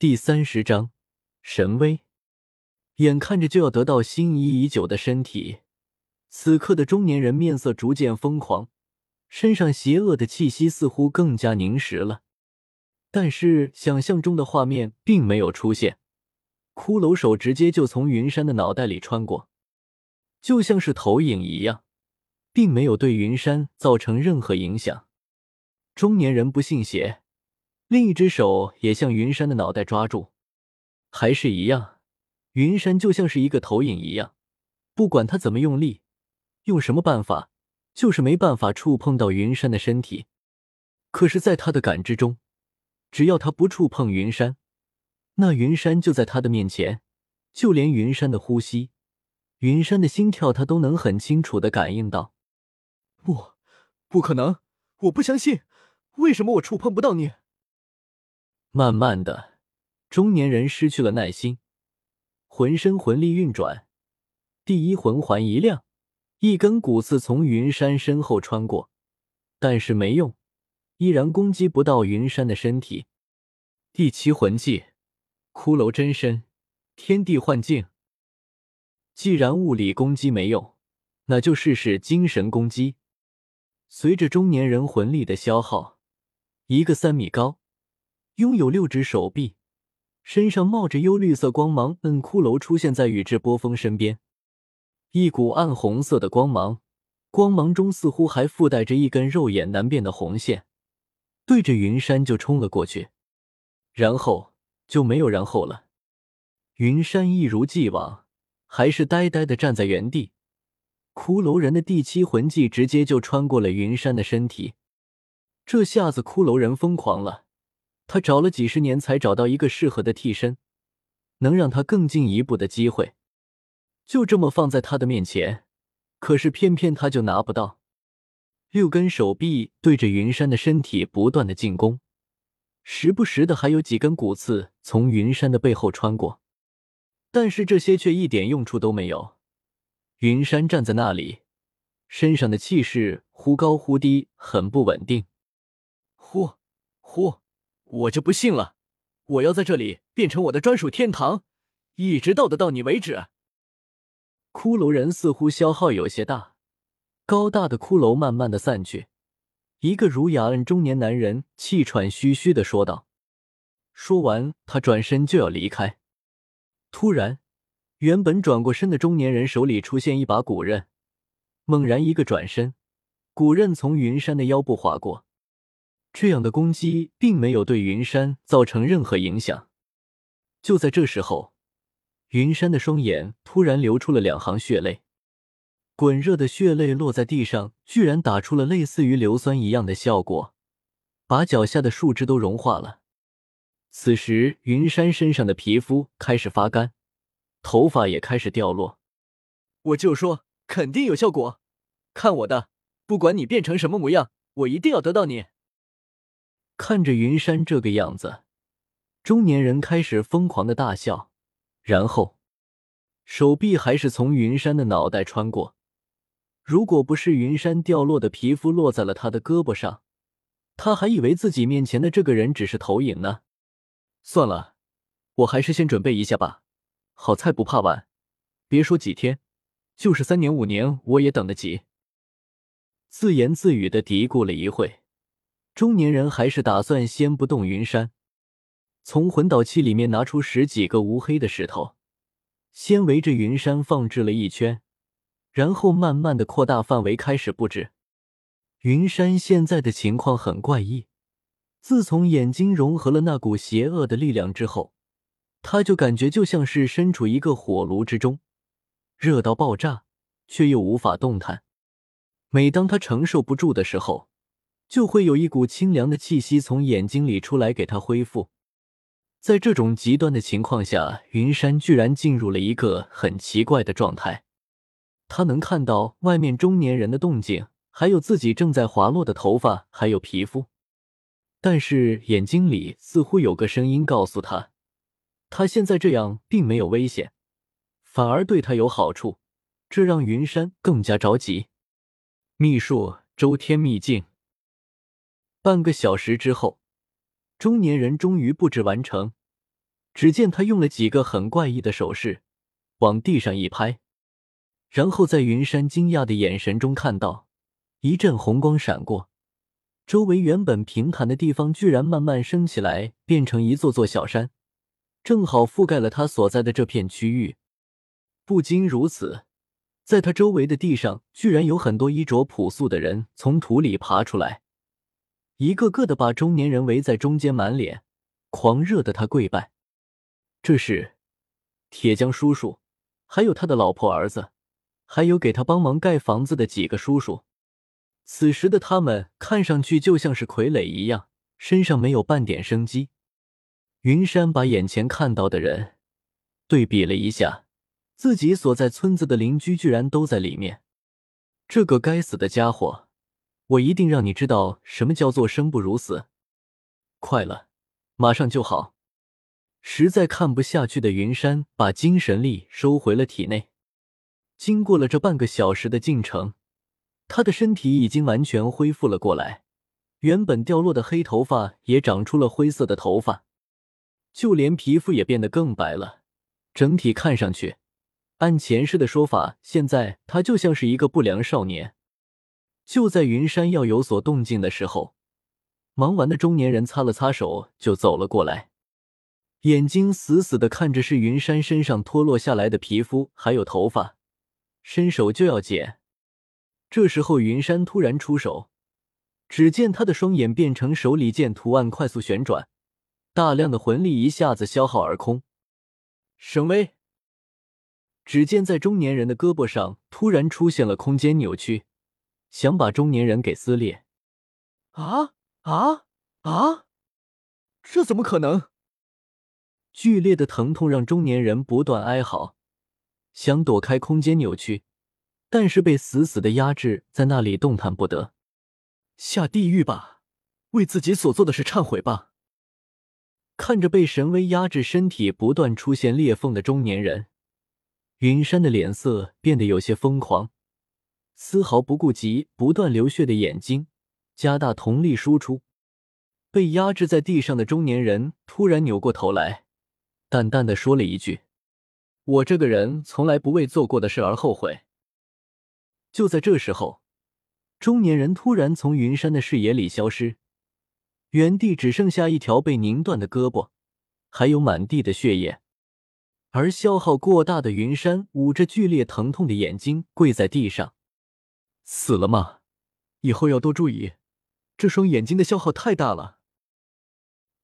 第三十章神威。眼看着就要得到心仪已久的身体，此刻的中年人面色逐渐疯狂，身上邪恶的气息似乎更加凝实了。但是想象中的画面并没有出现，骷髅手直接就从云山的脑袋里穿过，就像是投影一样，并没有对云山造成任何影响。中年人不信邪，另一只手也向云山的脑袋抓住，还是一样。云山就像是一个投影一样，不管他怎么用力，用什么办法，就是没办法触碰到云山的身体。可是，在他的感知中，只要他不触碰云山，那云山就在他的面前。就连云山的呼吸、云山的心跳，他都能很清楚的感应到。不，不可能！我不相信！为什么我触碰不到你？慢慢的，中年人失去了耐心。浑身魂力运转，第一魂环一亮，一根骨刺从云山身后穿过，但是没用，依然攻击不到云山的身体。第七魂技，骷髅真身，天地幻境。既然物理攻击没用，那就试试精神攻击。随着中年人魂力的消耗，一个三米高，拥有六只手臂。身上冒着幽绿色光芒，嗯，骷髅出现在宇智波峰身边，一股暗红色的光芒，光芒中似乎还附带着一根肉眼难辨的红线，对着云山就冲了过去，然后就没有然后了。云山一如既往，还是呆呆的站在原地。骷髅人的第七魂技直接就穿过了云山的身体，这下子骷髅人疯狂了。他找了几十年才找到一个适合的替身，能让他更进一步的机会，就这么放在他的面前，可是偏偏他就拿不到。六根手臂对着云山的身体不断的进攻，时不时的还有几根骨刺从云山的背后穿过，但是这些却一点用处都没有。云山站在那里，身上的气势忽高忽低，很不稳定。呼呼。我就不信了！我要在这里变成我的专属天堂，一直到得到你为止。骷髅人似乎消耗有些大，高大的骷髅慢慢的散去。一个儒雅恩中年男人气喘吁吁的说道。说完，他转身就要离开。突然，原本转过身的中年人手里出现一把古刃，猛然一个转身，古刃从云山的腰部划过。这样的攻击并没有对云山造成任何影响。就在这时候，云山的双眼突然流出了两行血泪，滚热的血泪落在地上，居然打出了类似于硫酸一样的效果，把脚下的树枝都融化了。此时，云山身上的皮肤开始发干，头发也开始掉落。我就说肯定有效果，看我的！不管你变成什么模样，我一定要得到你。看着云山这个样子，中年人开始疯狂的大笑，然后手臂还是从云山的脑袋穿过。如果不是云山掉落的皮肤落在了他的胳膊上，他还以为自己面前的这个人只是投影呢。算了，我还是先准备一下吧。好菜不怕晚，别说几天，就是三年五年我也等得及。自言自语的嘀咕了一会。中年人还是打算先不动云山，从魂导器里面拿出十几个乌黑的石头，先围着云山放置了一圈，然后慢慢的扩大范围开始布置。云山现在的情况很怪异，自从眼睛融合了那股邪恶的力量之后，他就感觉就像是身处一个火炉之中，热到爆炸，却又无法动弹。每当他承受不住的时候，就会有一股清凉的气息从眼睛里出来，给他恢复。在这种极端的情况下，云山居然进入了一个很奇怪的状态。他能看到外面中年人的动静，还有自己正在滑落的头发，还有皮肤。但是眼睛里似乎有个声音告诉他，他现在这样并没有危险，反而对他有好处。这让云山更加着急。秘术周天秘境。半个小时之后，中年人终于布置完成，只见他用了几个很怪异的手势，往地上一拍，然后在云山惊讶的眼神中看到一阵红光闪过，周围原本平坦的地方居然慢慢升起来，变成一座座小山，正好覆盖了他所在的这片区域。不仅如此，在他周围的地上，居然有很多衣着朴素的人从土里爬出来，一个个的把中年人围在中间，满脸狂热的他跪拜。这是铁匠叔叔，还有他的老婆儿子，还有给他帮忙盖房子的几个叔叔。此时的他们看上去就像是傀儡一样，身上没有半点生机。云山把眼前看到的人对比了一下，自己所在村子的邻居居然都在里面。这个该死的家伙，我一定让你知道什么叫做生不如死！快了，马上就好。实在看不下去的云山，把精神力收回了体内。经过了这半个小时的进程，他的身体已经完全恢复了过来，原本掉落的黑头发也长出了灰色的头发，就连皮肤也变得更白了。整体看上去，按前世的说法，现在他就像是一个不良少年。就在云山要有所动静的时候，忙完的中年人擦了擦手，就走了过来。眼睛死死的看着是云山身上脱落下来的皮肤还有头发，伸手就要捡。这时候云山突然出手，只见他的双眼变成手里剑图案快速旋转，大量的魂力一下子消耗而空。沈威！只见在中年人的胳膊上突然出现了空间扭曲，想把中年人给撕裂。啊啊啊！这怎么可能？剧烈的疼痛让中年人不断哀嚎，想躲开空间扭曲，但是被死死的压制在那里，动弹不得。下地狱吧，为自己所做的事忏悔吧！看着被神威压制、身体不断出现裂缝的中年人，云山的脸色变得有些疯狂，丝毫不顾及不断流血的眼睛，加大瞳力输出。被压制在地上的中年人突然扭过头来。淡淡的说了一句：“我这个人从来不为做过的事而后悔。”就在这时候，中年人突然从云山的视野里消失，原地只剩下一条被拧断的胳膊，还有满地的血液。而消耗过大的云山捂着剧烈疼痛的眼睛跪在地上：“死了吗？以后要多注意，这双眼睛的消耗太大了。”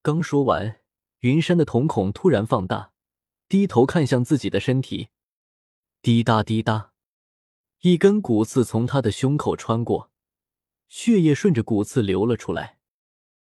刚说完。云山的瞳孔突然放大，低头看向自己的身体，滴答滴答，一根骨刺从他的胸口穿过，血液顺着骨刺流了出来。